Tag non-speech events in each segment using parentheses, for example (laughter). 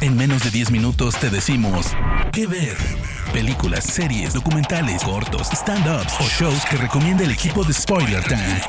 En menos de 10 minutos te decimos qué ver. Películas, series, documentales, cortos, stand-ups o shows que recomienda el equipo de Spoiler Time.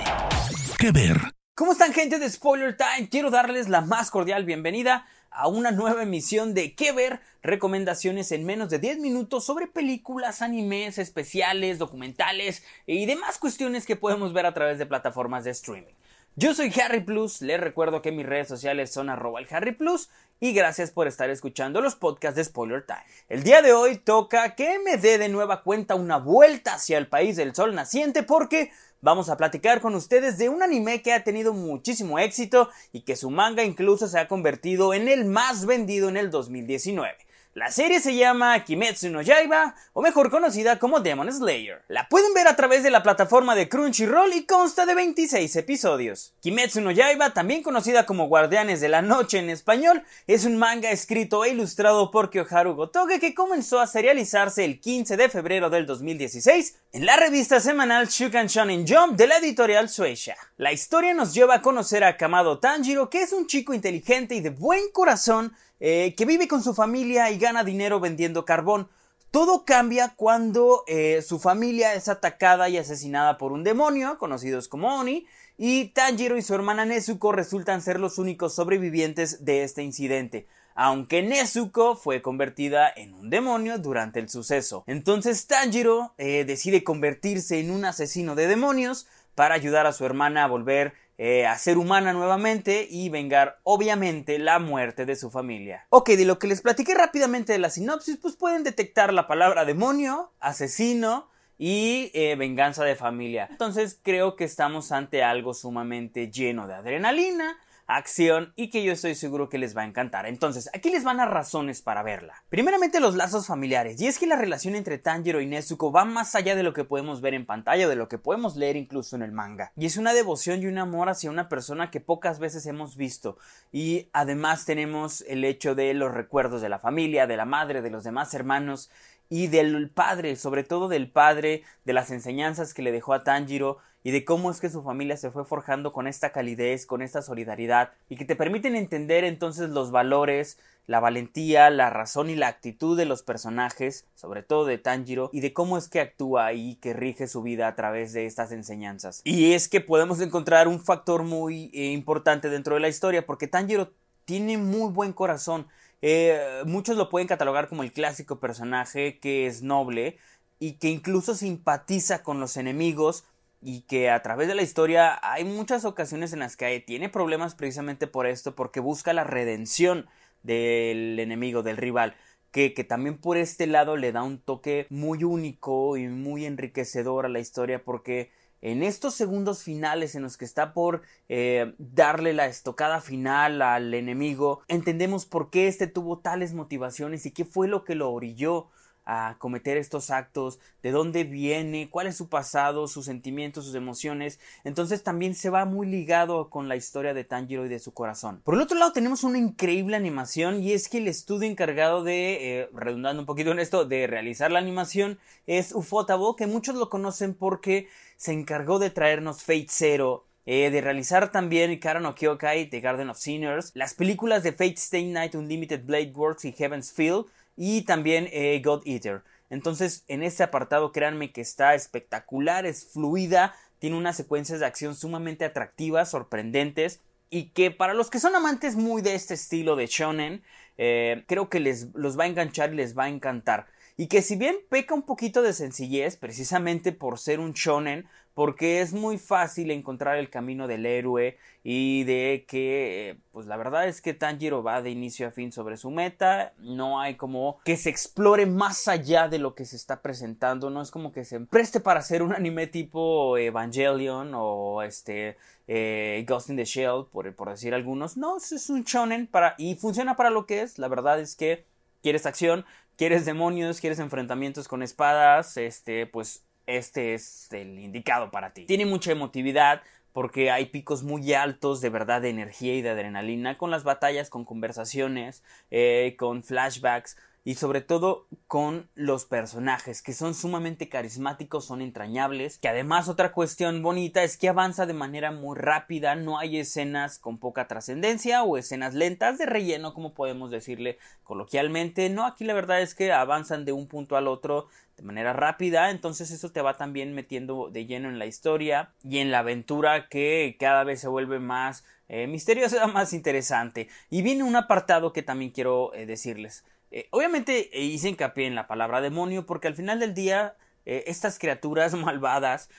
¿Qué ver? ¿Cómo están gente de Spoiler Time? Quiero darles la más cordial bienvenida a una nueva emisión de ¿Qué ver? Recomendaciones en menos de 10 minutos sobre películas, animes, especiales, documentales y demás cuestiones que podemos ver a través de plataformas de streaming. Yo soy Harry Plus, les recuerdo que mis redes sociales son arroba el Harry Plus y gracias por estar escuchando los podcasts de Spoiler Time. El día de hoy toca que me dé de nueva cuenta una vuelta hacia el país del sol naciente porque vamos a platicar con ustedes de un anime que ha tenido muchísimo éxito y que su manga incluso se ha convertido en el más vendido en el 2019. La serie se llama Kimetsu no Yaiba, o mejor conocida como Demon Slayer. La pueden ver a través de la plataforma de Crunchyroll y consta de 26 episodios. Kimetsu no Yaiba, también conocida como Guardianes de la Noche en español, es un manga escrito e ilustrado por Kyoharu Gotoge que comenzó a serializarse el 15 de febrero del 2016 en la revista semanal Shukan Shonen Jump de la editorial Suecia. La historia nos lleva a conocer a Kamado Tanjiro, que es un chico inteligente y de buen corazón eh, que vive con su familia y gana dinero vendiendo carbón. Todo cambia cuando eh, su familia es atacada y asesinada por un demonio, conocidos como Oni, y Tanjiro y su hermana Nezuko resultan ser los únicos sobrevivientes de este incidente, aunque Nezuko fue convertida en un demonio durante el suceso. Entonces Tanjiro eh, decide convertirse en un asesino de demonios para ayudar a su hermana a volver eh, a ser humana nuevamente y vengar obviamente la muerte de su familia. Ok, de lo que les platiqué rápidamente de la sinopsis, pues pueden detectar la palabra demonio, asesino, y eh, venganza de familia. Entonces creo que estamos ante algo sumamente lleno de adrenalina, acción y que yo estoy seguro que les va a encantar. Entonces, aquí les van a razones para verla. Primeramente los lazos familiares, y es que la relación entre Tanjiro y Nezuko va más allá de lo que podemos ver en pantalla, de lo que podemos leer incluso en el manga. Y es una devoción y un amor hacia una persona que pocas veces hemos visto. Y además tenemos el hecho de los recuerdos de la familia, de la madre, de los demás hermanos y del padre, sobre todo del padre, de las enseñanzas que le dejó a Tanjiro y de cómo es que su familia se fue forjando con esta calidez, con esta solidaridad y que te permiten entender entonces los valores, la valentía, la razón y la actitud de los personajes, sobre todo de Tanjiro, y de cómo es que actúa y que rige su vida a través de estas enseñanzas. Y es que podemos encontrar un factor muy eh, importante dentro de la historia porque Tanjiro tiene muy buen corazón. Eh, muchos lo pueden catalogar como el clásico personaje que es noble y que incluso simpatiza con los enemigos y que a través de la historia hay muchas ocasiones en las que tiene problemas precisamente por esto, porque busca la redención del enemigo, del rival. Que, que, también por este lado le da un toque muy único y muy enriquecedor a la historia porque en estos segundos finales en los que está por eh, darle la estocada final al enemigo entendemos por qué este tuvo tales motivaciones y qué fue lo que lo orilló a cometer estos actos, de dónde viene, cuál es su pasado, sus sentimientos, sus emociones. Entonces también se va muy ligado con la historia de Tanjiro y de su corazón. Por el otro lado tenemos una increíble animación y es que el estudio encargado de, eh, redundando un poquito en esto, de realizar la animación es Ufotable, que muchos lo conocen porque se encargó de traernos Fate Zero eh, de realizar también Kara no Kyokai, The Garden of Sinners, las películas de Fate Stay Night, Unlimited Blade Works y Heaven's Field, y también eh, God Eater. Entonces, en este apartado, créanme que está espectacular, es fluida, tiene unas secuencias de acción sumamente atractivas, sorprendentes, y que para los que son amantes muy de este estilo de shonen, eh, creo que les los va a enganchar y les va a encantar. Y que si bien peca un poquito de sencillez, precisamente por ser un shonen, porque es muy fácil encontrar el camino del héroe y de que pues la verdad es que Tanjiro va de inicio a fin sobre su meta, no hay como que se explore más allá de lo que se está presentando, no es como que se preste para hacer un anime tipo Evangelion o este eh, Ghost in the Shell, por, por decir algunos, no, es un shonen para, y funciona para lo que es, la verdad es que quieres acción, quieres demonios, quieres enfrentamientos con espadas, este, pues este es el indicado para ti. Tiene mucha emotividad porque hay picos muy altos de verdad de energía y de adrenalina con las batallas, con conversaciones, eh, con flashbacks y sobre todo con los personajes que son sumamente carismáticos, son entrañables, que además otra cuestión bonita es que avanza de manera muy rápida, no hay escenas con poca trascendencia o escenas lentas de relleno como podemos decirle coloquialmente, no, aquí la verdad es que avanzan de un punto al otro de manera rápida, entonces eso te va también metiendo de lleno en la historia y en la aventura que cada vez se vuelve más eh, misteriosa, (laughs) más interesante. Y viene un apartado que también quiero eh, decirles. Eh, obviamente hice hincapié en la palabra demonio porque al final del día estas criaturas (laughs) malvadas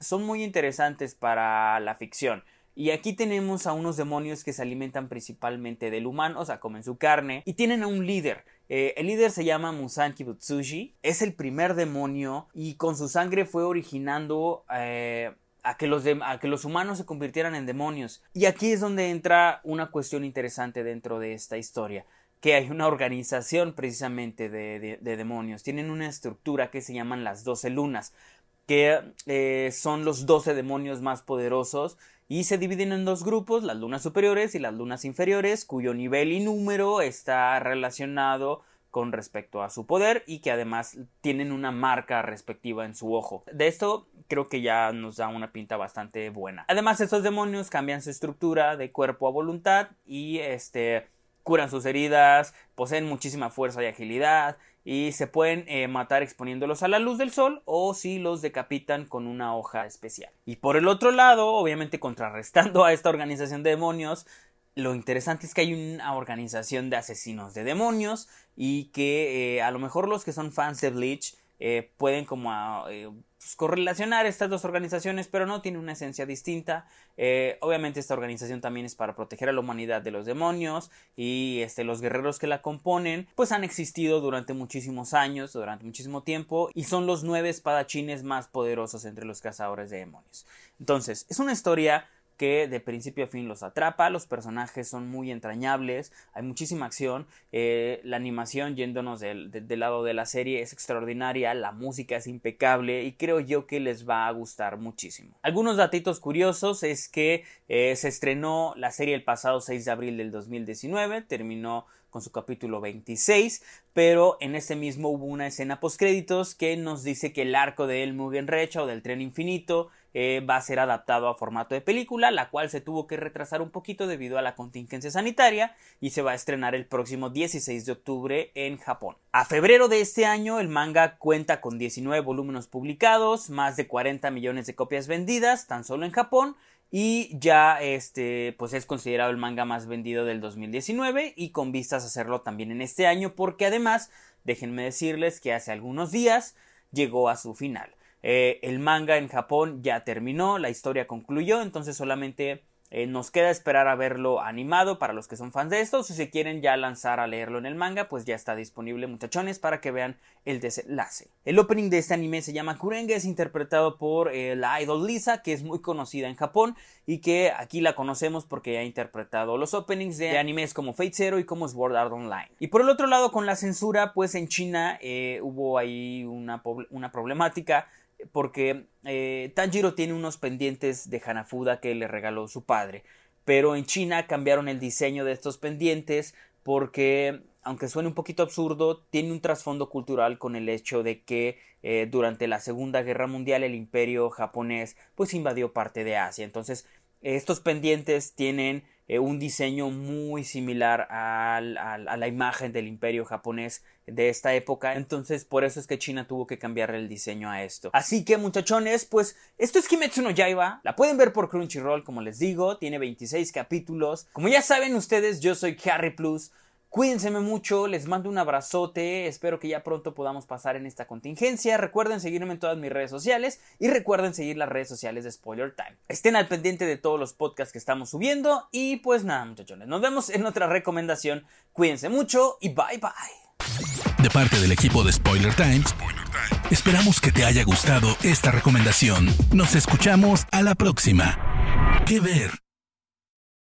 son muy interesantes para la ficción. Y aquí tenemos a unos demonios que se alimentan principalmente del humano, o sea, comen su carne, y tienen a un líder. Eh, el líder se llama Musan Kibutsushi, es el primer demonio y con su sangre fue originando eh, a, que los a que los humanos se convirtieran en demonios. Y aquí es donde entra una cuestión interesante dentro de esta historia que hay una organización precisamente de, demonios. Tienen una estructura que se llaman las doce lunas, que eh, son los doce demonios más poderosos y se dividen en dos grupos, las lunas superiores y las lunas inferiores, cuyo nivel y número está relacionado con respecto a su poder y que además tienen una marca respectiva en su ojo. De esto creo que ya nos da una pinta bastante buena. Además estos demonios cambian su estructura de cuerpo a voluntad y este curan sus heridas, poseen muchísima fuerza y agilidad y se pueden eh, matar exponiéndolos a la luz del sol o si los decapitan con una hoja especial. Y por el otro lado, obviamente contrarrestando a esta organización de demonios, lo interesante es que hay una organización de asesinos de demonios y que eh, a lo mejor los que son fans de Bleach eh, pueden como pues, correlacionar estas dos organizaciones, pero no tiene una esencia distinta. Eh, obviamente esta organización también es para proteger a la humanidad de los demonios y este, los guerreros que la componen pues han existido durante muchísimos años, durante muchísimo tiempo y son los nueve espadachines más poderosos entre los cazadores de demonios. Entonces, es una historia que de principio a fin los atrapa, los personajes son muy entrañables, hay muchísima acción, eh, la animación yéndonos del, lado de la serie es extraordinaria, la música es impecable y creo yo que les va a gustar muchísimo. Algunos datitos curiosos es que eh, se estrenó la serie el pasado 6 de abril del 2019, terminó con su capítulo 26, pero en ese mismo hubo una escena postcréditos que nos dice que el arco de El Mugenrecha o del tren infinito eh, va a ser adaptado a formato de película, la cual se tuvo que retrasar un poquito debido a la contingencia sanitaria y se va a estrenar el próximo 16 de octubre en Japón. A febrero de este año el manga cuenta con 19 volúmenes publicados, más de 40 millones de copias vendidas tan solo en Japón y ya este pues es considerado el manga más vendido del 2019 y con vistas a hacerlo también en este año porque además déjenme decirles que hace algunos días llegó a su final. Eh, el manga en Japón ya terminó, la historia concluyó, entonces solamente eh, nos queda esperar a verlo animado para los que son fans de esto. Si se quieren ya lanzar a leerlo en el manga, pues ya está disponible, muchachones, para que vean el desenlace. El opening de este anime se llama Kurenge, es interpretado por eh, la idol Lisa, que es muy conocida en Japón y que aquí la conocemos porque ha interpretado los openings de animes como Fate Zero y como Sword Art Online. Y por el otro lado, con la censura, pues en China hubo ahí una, una problemática porque eh, Tanjiro tiene unos pendientes de Hanafuda que le regaló su padre, pero en China cambiaron el diseño de estos pendientes porque, aunque suene un poquito absurdo, tiene un trasfondo cultural con el hecho de que eh, durante la Segunda Guerra Mundial el imperio japonés pues invadió parte de Asia. Entonces, estos pendientes tienen eh, un diseño muy similar a la imagen del imperio japonés de esta época. Entonces, por eso es que China tuvo que cambiar el diseño a esto. Así que, muchachones, pues esto es Kimetsu no Yaiba. La pueden ver por Crunchyroll, como les digo. Tiene 26 capítulos. Como ya saben ustedes, yo soy Harry Plus. Cuídense mucho, les mando un abrazote, espero que ya pronto podamos pasar en esta contingencia. Recuerden seguirme en todas mis redes sociales y recuerden seguir las redes sociales de Spoiler Time. Estén al pendiente de todos los podcasts que estamos subiendo y pues nada muchachones, nos vemos en otra recomendación. Cuídense mucho y bye bye. De parte del equipo de Spoiler Time, esperamos que te haya gustado esta recomendación. Nos escuchamos a la próxima. ¿Qué ver?